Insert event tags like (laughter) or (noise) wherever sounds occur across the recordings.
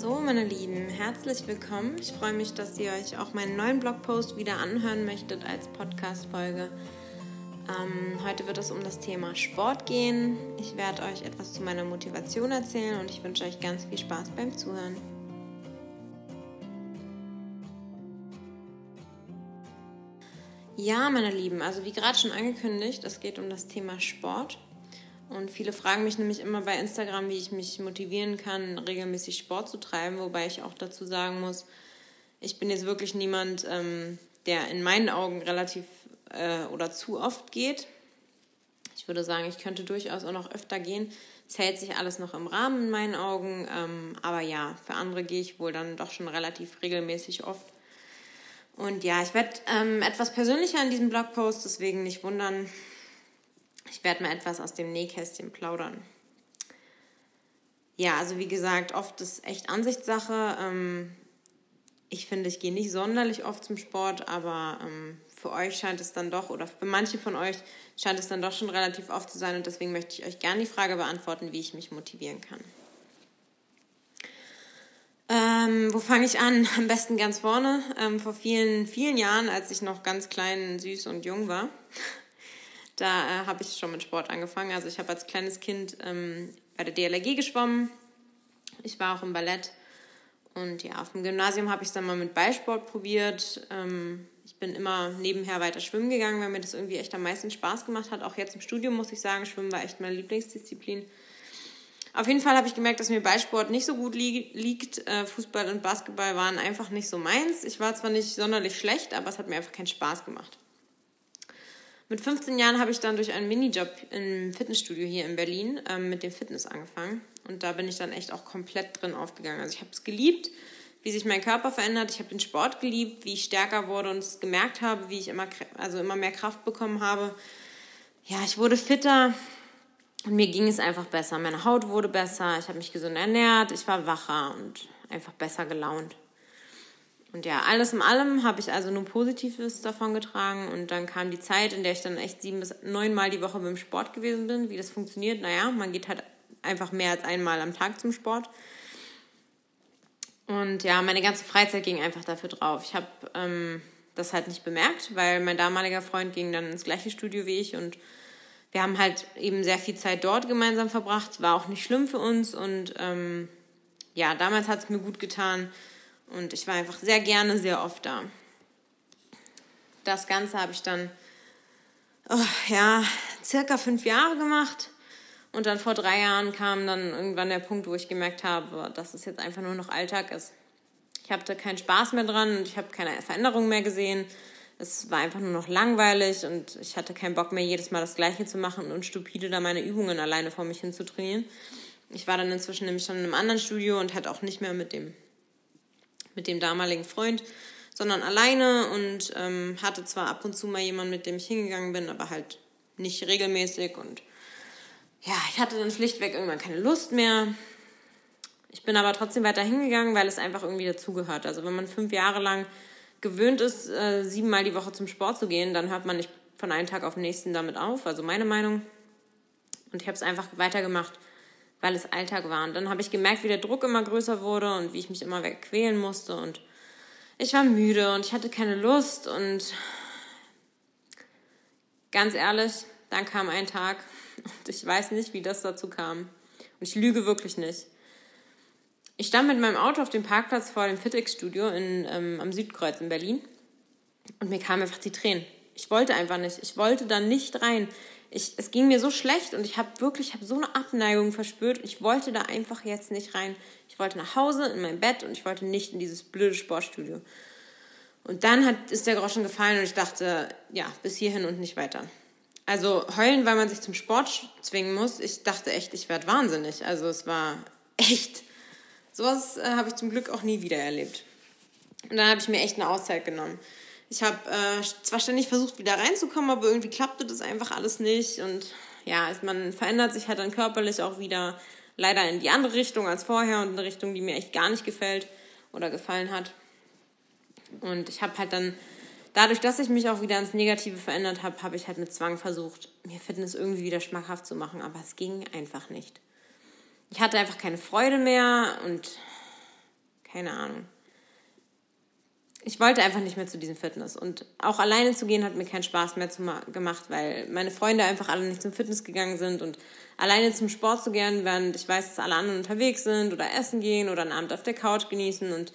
So, meine Lieben, herzlich willkommen. Ich freue mich, dass ihr euch auch meinen neuen Blogpost wieder anhören möchtet als Podcast-Folge. Ähm, heute wird es um das Thema Sport gehen. Ich werde euch etwas zu meiner Motivation erzählen und ich wünsche euch ganz viel Spaß beim Zuhören. Ja, meine Lieben, also wie gerade schon angekündigt, es geht um das Thema Sport. Und viele fragen mich nämlich immer bei Instagram, wie ich mich motivieren kann, regelmäßig Sport zu treiben, wobei ich auch dazu sagen muss, ich bin jetzt wirklich niemand, ähm, der in meinen Augen relativ äh, oder zu oft geht. Ich würde sagen, ich könnte durchaus auch noch öfter gehen. Es hält sich alles noch im Rahmen in meinen Augen, ähm, aber ja, für andere gehe ich wohl dann doch schon relativ regelmäßig oft. Und ja, ich werde ähm, etwas persönlicher in diesem Blogpost, deswegen nicht wundern, ich werde mal etwas aus dem Nähkästchen plaudern. Ja, also wie gesagt, oft ist echt Ansichtssache. Ähm, ich finde, ich gehe nicht sonderlich oft zum Sport, aber ähm, für euch scheint es dann doch, oder für manche von euch scheint es dann doch schon relativ oft zu sein und deswegen möchte ich euch gerne die Frage beantworten, wie ich mich motivieren kann. Ähm, wo fange ich an? Am besten ganz vorne. Ähm, vor vielen, vielen Jahren, als ich noch ganz klein, süß und jung war, da äh, habe ich schon mit Sport angefangen. Also ich habe als kleines Kind ähm, bei der DLRG geschwommen. Ich war auch im Ballett. Und ja, auf dem Gymnasium habe ich es dann mal mit Ballsport probiert. Ähm, ich bin immer nebenher weiter schwimmen gegangen, weil mir das irgendwie echt am meisten Spaß gemacht hat. Auch jetzt im Studium muss ich sagen, Schwimmen war echt meine Lieblingsdisziplin. Auf jeden Fall habe ich gemerkt, dass mir Ballsport nicht so gut li liegt. Äh, Fußball und Basketball waren einfach nicht so meins. Ich war zwar nicht sonderlich schlecht, aber es hat mir einfach keinen Spaß gemacht. Mit 15 Jahren habe ich dann durch einen Minijob im Fitnessstudio hier in Berlin ähm, mit dem Fitness angefangen. Und da bin ich dann echt auch komplett drin aufgegangen. Also ich habe es geliebt, wie sich mein Körper verändert. Ich habe den Sport geliebt, wie ich stärker wurde und es gemerkt habe, wie ich immer, also immer mehr Kraft bekommen habe. Ja, ich wurde fitter und mir ging es einfach besser. Meine Haut wurde besser, ich habe mich gesund ernährt, ich war wacher und einfach besser gelaunt. Und ja, alles in allem habe ich also nur Positives davon getragen. Und dann kam die Zeit, in der ich dann echt sieben bis neun Mal die Woche beim Sport gewesen bin. Wie das funktioniert, naja, man geht halt einfach mehr als einmal am Tag zum Sport. Und ja, meine ganze Freizeit ging einfach dafür drauf. Ich habe ähm, das halt nicht bemerkt, weil mein damaliger Freund ging dann ins gleiche Studio wie ich und wir haben halt eben sehr viel Zeit dort gemeinsam verbracht. War auch nicht schlimm für uns und ähm, ja, damals hat es mir gut getan, und ich war einfach sehr gerne, sehr oft da. Das Ganze habe ich dann, oh, ja, circa fünf Jahre gemacht. Und dann vor drei Jahren kam dann irgendwann der Punkt, wo ich gemerkt habe, dass es jetzt einfach nur noch Alltag ist. Ich hatte keinen Spaß mehr dran und ich habe keine Veränderung mehr gesehen. Es war einfach nur noch langweilig und ich hatte keinen Bock mehr, jedes Mal das Gleiche zu machen und stupide da meine Übungen alleine vor mich hin zu trainieren. Ich war dann inzwischen nämlich schon in einem anderen Studio und hatte auch nicht mehr mit dem mit dem damaligen Freund, sondern alleine und ähm, hatte zwar ab und zu mal jemanden, mit dem ich hingegangen bin, aber halt nicht regelmäßig und ja, ich hatte dann schlichtweg irgendwann keine Lust mehr. Ich bin aber trotzdem weiter hingegangen, weil es einfach irgendwie dazugehört. Also wenn man fünf Jahre lang gewöhnt ist, äh, siebenmal die Woche zum Sport zu gehen, dann hört man nicht von einem Tag auf den nächsten damit auf. Also meine Meinung. Und ich habe es einfach weitergemacht weil es Alltag war. Und dann habe ich gemerkt, wie der Druck immer größer wurde und wie ich mich immer wegquälen musste. Und ich war müde und ich hatte keine Lust. Und ganz ehrlich, dann kam ein Tag (laughs) und ich weiß nicht, wie das dazu kam. Und ich lüge wirklich nicht. Ich stand mit meinem Auto auf dem Parkplatz vor dem Fitix-Studio ähm, am Südkreuz in Berlin und mir kamen einfach die Tränen. Ich wollte einfach nicht. Ich wollte da nicht rein ich, es ging mir so schlecht und ich habe wirklich hab so eine Abneigung verspürt. Ich wollte da einfach jetzt nicht rein. Ich wollte nach Hause in mein Bett und ich wollte nicht in dieses blöde Sportstudio. Und dann hat, ist der Groschen gefallen und ich dachte, ja, bis hierhin und nicht weiter. Also heulen, weil man sich zum Sport zwingen muss. Ich dachte echt, ich werde wahnsinnig. Also es war echt. Sowas äh, habe ich zum Glück auch nie wieder erlebt. Und dann habe ich mir echt eine Auszeit genommen. Ich habe äh, zwar ständig versucht, wieder reinzukommen, aber irgendwie klappte das einfach alles nicht. Und ja, man verändert sich halt dann körperlich auch wieder leider in die andere Richtung als vorher und in eine Richtung, die mir echt gar nicht gefällt oder gefallen hat. Und ich habe halt dann, dadurch, dass ich mich auch wieder ins Negative verändert habe, habe ich halt mit Zwang versucht, mir Fitness irgendwie wieder schmackhaft zu machen, aber es ging einfach nicht. Ich hatte einfach keine Freude mehr und keine Ahnung. Ich wollte einfach nicht mehr zu diesem Fitness. Und auch alleine zu gehen hat mir keinen Spaß mehr gemacht, weil meine Freunde einfach alle nicht zum Fitness gegangen sind. Und alleine zum Sport zu gehen, während ich weiß, dass alle anderen unterwegs sind oder essen gehen oder einen Abend auf der Couch genießen. Und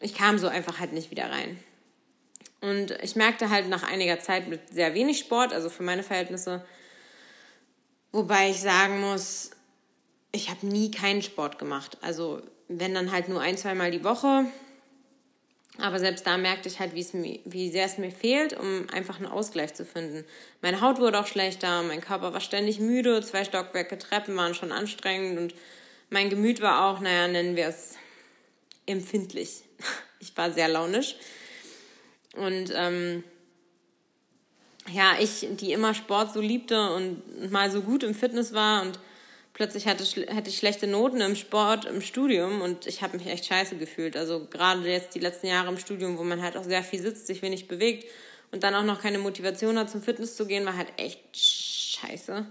ich kam so einfach halt nicht wieder rein. Und ich merkte halt nach einiger Zeit mit sehr wenig Sport, also für meine Verhältnisse, wobei ich sagen muss, ich habe nie keinen Sport gemacht. Also wenn dann halt nur ein, zweimal die Woche. Aber selbst da merkte ich halt, wie, sehr es mir fehlt, um einfach einen Ausgleich zu finden. Meine Haut wurde auch schlechter, mein Körper war ständig müde, zwei Stockwerke Treppen waren schon anstrengend und mein Gemüt war auch, naja, nennen wir es empfindlich. (laughs) Ich war sehr launisch. Und ähm, ja, ich, die immer Sport so liebte und mal so gut im Fitness war und plötzlich hatte, hatte ich schlechte Noten im Sport, im Studium und ich habe mich echt scheiße gefühlt. Also gerade jetzt die letzten Jahre im Studium, wo man halt auch sehr viel sitzt, sich wenig bewegt und dann auch noch keine Motivation hat, zum Fitness zu gehen, war halt echt scheiße.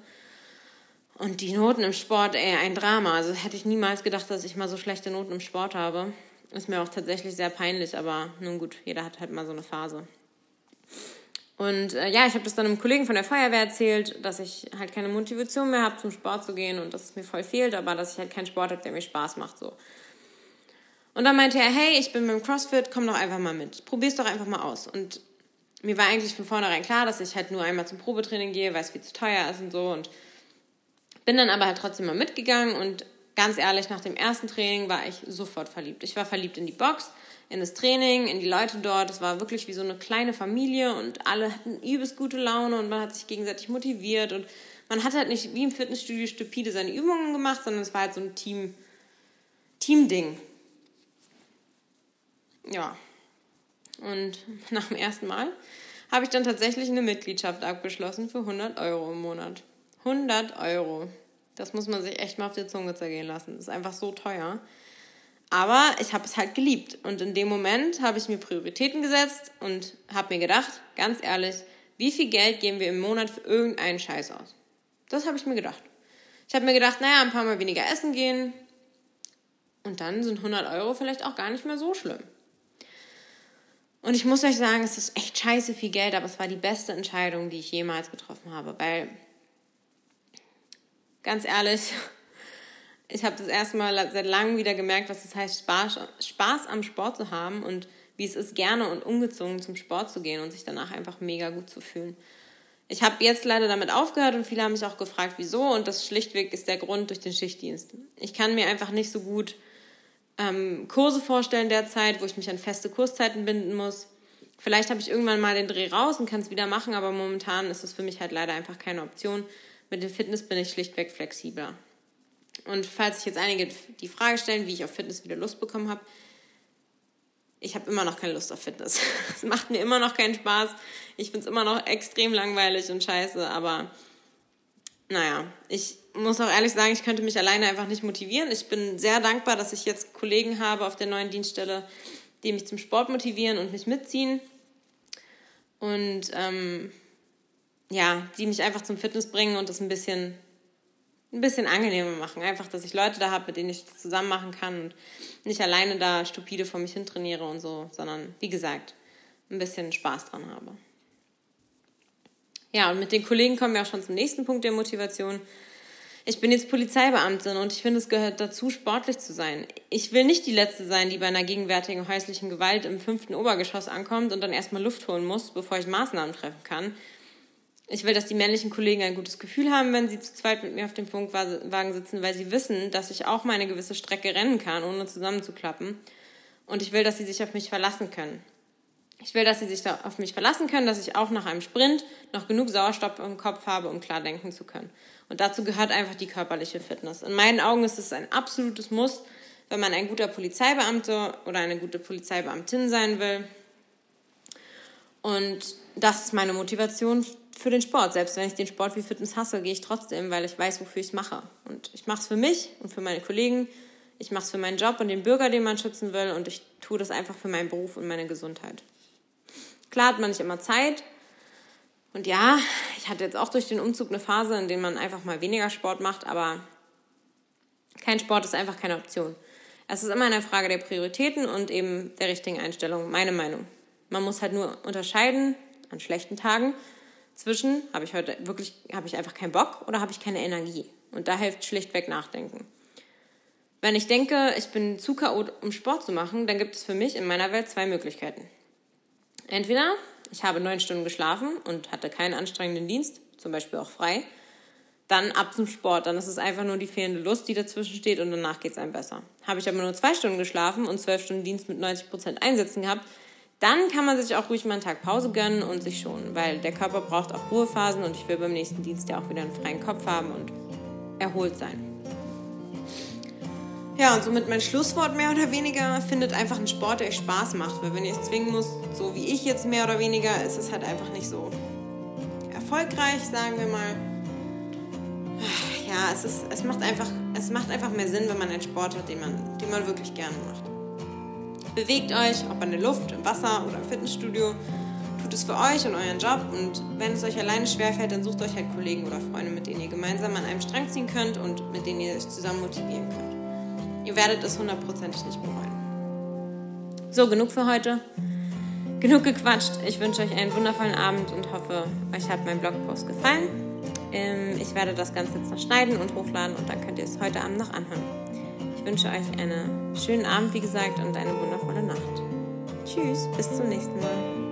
Und die Noten im Sport, ey, ein Drama. Also hätte ich niemals gedacht, dass ich mal so schlechte Noten im Sport habe. Ist mir auch tatsächlich sehr peinlich, aber nun gut, jeder hat halt mal so eine Phase. Und äh, ja, ich habe das dann einem Kollegen von der Feuerwehr erzählt, dass ich halt keine Motivation mehr habe, zum Sport zu gehen und dass es mir voll fehlt, aber dass ich halt keinen Sport habe, der mir Spaß macht. so. Und dann meinte er, hey, ich bin beim CrossFit, komm doch einfach mal mit. Probier's doch einfach mal aus. Und mir war eigentlich von vornherein klar, dass ich halt nur einmal zum Probetraining gehe, weil es viel zu teuer ist und so. Und bin dann aber halt trotzdem mal mitgegangen und ganz ehrlich, nach dem ersten Training war ich sofort verliebt. Ich war verliebt in die Box in das Training, in die Leute dort. Es war wirklich wie so eine kleine Familie und alle hatten übelst gute Laune und man hat sich gegenseitig motiviert und man hat halt nicht wie im Fitnessstudio stupide seine Übungen gemacht, sondern es war halt so ein Team, Team-Ding. Ja. Und (laughs) nach dem ersten Mal habe ich dann tatsächlich eine Mitgliedschaft abgeschlossen für 100 Euro im Monat. 100 Euro. Das muss man sich echt mal auf die Zunge zergehen lassen. Das ist einfach so teuer. Aber ich habe es halt geliebt. Und in dem Moment habe ich mir Prioritäten gesetzt und habe mir gedacht, ganz ehrlich, wie viel Geld geben wir im Monat für irgendeinen Scheiß aus? Das habe ich mir gedacht. Ich habe mir gedacht, naja, ein paar Mal weniger essen gehen. Und dann sind 100 Euro vielleicht auch gar nicht mehr so schlimm. Und ich muss euch sagen, es ist echt scheiße viel Geld, aber es war die beste Entscheidung, die ich jemals getroffen habe. Weil, ganz ehrlich, ich habe das erste Mal seit langem wieder gemerkt, was es heißt, Spaß, Spaß am Sport zu haben und wie es ist, gerne und ungezwungen zum Sport zu gehen und sich danach einfach mega gut zu fühlen. Ich habe jetzt leider damit aufgehört und viele haben mich auch gefragt, wieso. Und das schlichtweg ist der Grund durch den Schichtdienst. Ich kann mir einfach nicht so gut ähm, Kurse vorstellen derzeit, wo ich mich an feste Kurszeiten binden muss. Vielleicht habe ich irgendwann mal den Dreh raus und kann es wieder machen, aber momentan ist es für mich halt leider einfach keine Option. Mit dem Fitness bin ich schlichtweg flexibler. Und falls sich jetzt einige die Frage stellen, wie ich auf Fitness wieder Lust bekommen habe, ich habe immer noch keine Lust auf Fitness. (laughs) Es macht mir immer noch keinen Spaß. Ich finde es immer noch extrem langweilig und scheiße, aber naja, ich muss auch ehrlich sagen, ich könnte mich alleine einfach nicht motivieren. Ich bin sehr dankbar, dass ich jetzt Kollegen habe auf der neuen Dienststelle, die mich zum Sport motivieren und mich mitziehen. Und ähm, ja, die mich einfach zum Fitness bringen und das ein bisschen ein bisschen angenehmer machen. Einfach, dass ich Leute da habe, mit denen ich das zusammen machen kann und nicht alleine da stupide vor mich hin trainiere und so, sondern wie gesagt, ein bisschen Spaß dran habe. Ja, und mit den Kollegen kommen wir auch schon zum nächsten Punkt der Motivation. Ich bin jetzt Polizeibeamtin und ich finde, es gehört dazu, sportlich zu sein. Ich will nicht die Letzte sein, die bei einer gegenwärtigen häuslichen Gewalt im fünften Obergeschoss ankommt und dann erstmal Luft holen muss, bevor ich Maßnahmen treffen kann. Ich will, dass die männlichen Kollegen ein gutes Gefühl haben, wenn sie zu zweit mit mir auf dem Funkwagen sitzen, weil sie wissen, dass ich auch meine gewisse Strecke rennen kann, ohne zusammenzuklappen. Und ich will, dass sie sich auf mich verlassen können. Ich will, dass sie sich auf mich verlassen können, dass ich auch nach einem Sprint noch genug Sauerstoff im Kopf habe, um klar denken zu können. Und dazu gehört einfach die körperliche Fitness. In meinen Augen ist es ein absolutes Muss, wenn man ein guter Polizeibeamter oder eine gute Polizeibeamtin sein will. Und das ist meine Motivation für den Sport. Selbst wenn ich den Sport wie Fitness hasse, gehe ich trotzdem, weil ich weiß, wofür ich es mache. Und ich mache es für mich und für meine Kollegen. Ich mache es für meinen Job und den Bürger, den man schützen will. Und ich tue das einfach für meinen Beruf und meine Gesundheit. Klar hat man nicht immer Zeit. Und ja, ich hatte jetzt auch durch den Umzug eine Phase, in der man einfach mal weniger Sport macht, aber kein Sport ist einfach keine Option. Es ist immer eine Frage der Prioritäten und eben der richtigen Einstellung, meine Meinung. Man muss halt nur unterscheiden an schlechten Tagen zwischen, habe ich heute wirklich, habe ich einfach keinen Bock oder habe ich keine Energie. Und da hilft schlichtweg Nachdenken. Wenn ich denke, ich bin zu chaot, um Sport zu machen, dann gibt es für mich in meiner Welt zwei Möglichkeiten. Entweder ich habe neun Stunden geschlafen und hatte keinen anstrengenden Dienst, zum Beispiel auch frei, dann ab zum Sport. Dann ist es einfach nur die fehlende Lust, die dazwischen steht und danach geht es einem besser. Habe ich aber nur zwei Stunden geschlafen und zwölf Stunden Dienst mit 90 Prozent Einsätzen gehabt, dann kann man sich auch ruhig mal einen Tag Pause gönnen und sich schonen, weil der Körper braucht auch Ruhephasen und ich will beim nächsten Dienst ja auch wieder einen freien Kopf haben und erholt sein. Ja, und somit mein Schlusswort mehr oder weniger findet einfach einen Sport, der euch Spaß macht, weil wenn ihr es zwingen müsst, so wie ich jetzt mehr oder weniger, ist es halt einfach nicht so erfolgreich, sagen wir mal ja, es, ist, es, macht einfach, es macht einfach mehr Sinn, wenn man einen Sport hat, den man, den man wirklich gerne macht. Bewegt euch, ob an der Luft, im Wasser oder im Fitnessstudio. Tut es für euch und euren Job. Und wenn es euch alleine schwerfällt, dann sucht euch halt Kollegen oder Freunde, mit denen ihr gemeinsam an einem Strang ziehen könnt und mit denen ihr euch zusammen motivieren könnt. Ihr werdet es hundertprozentig nicht bereuen. So, genug für heute. Genug gequatscht. Ich wünsche euch einen wundervollen Abend und hoffe, euch hat mein Blogpost gefallen. Ähm, ich werde das Ganze jetzt noch schneiden und hochladen und dann könnt ihr es heute Abend noch anhören. Ich wünsche euch einen schönen Abend, wie gesagt, und eine wundervolle Nacht. Tschüss, bis zum nächsten Mal.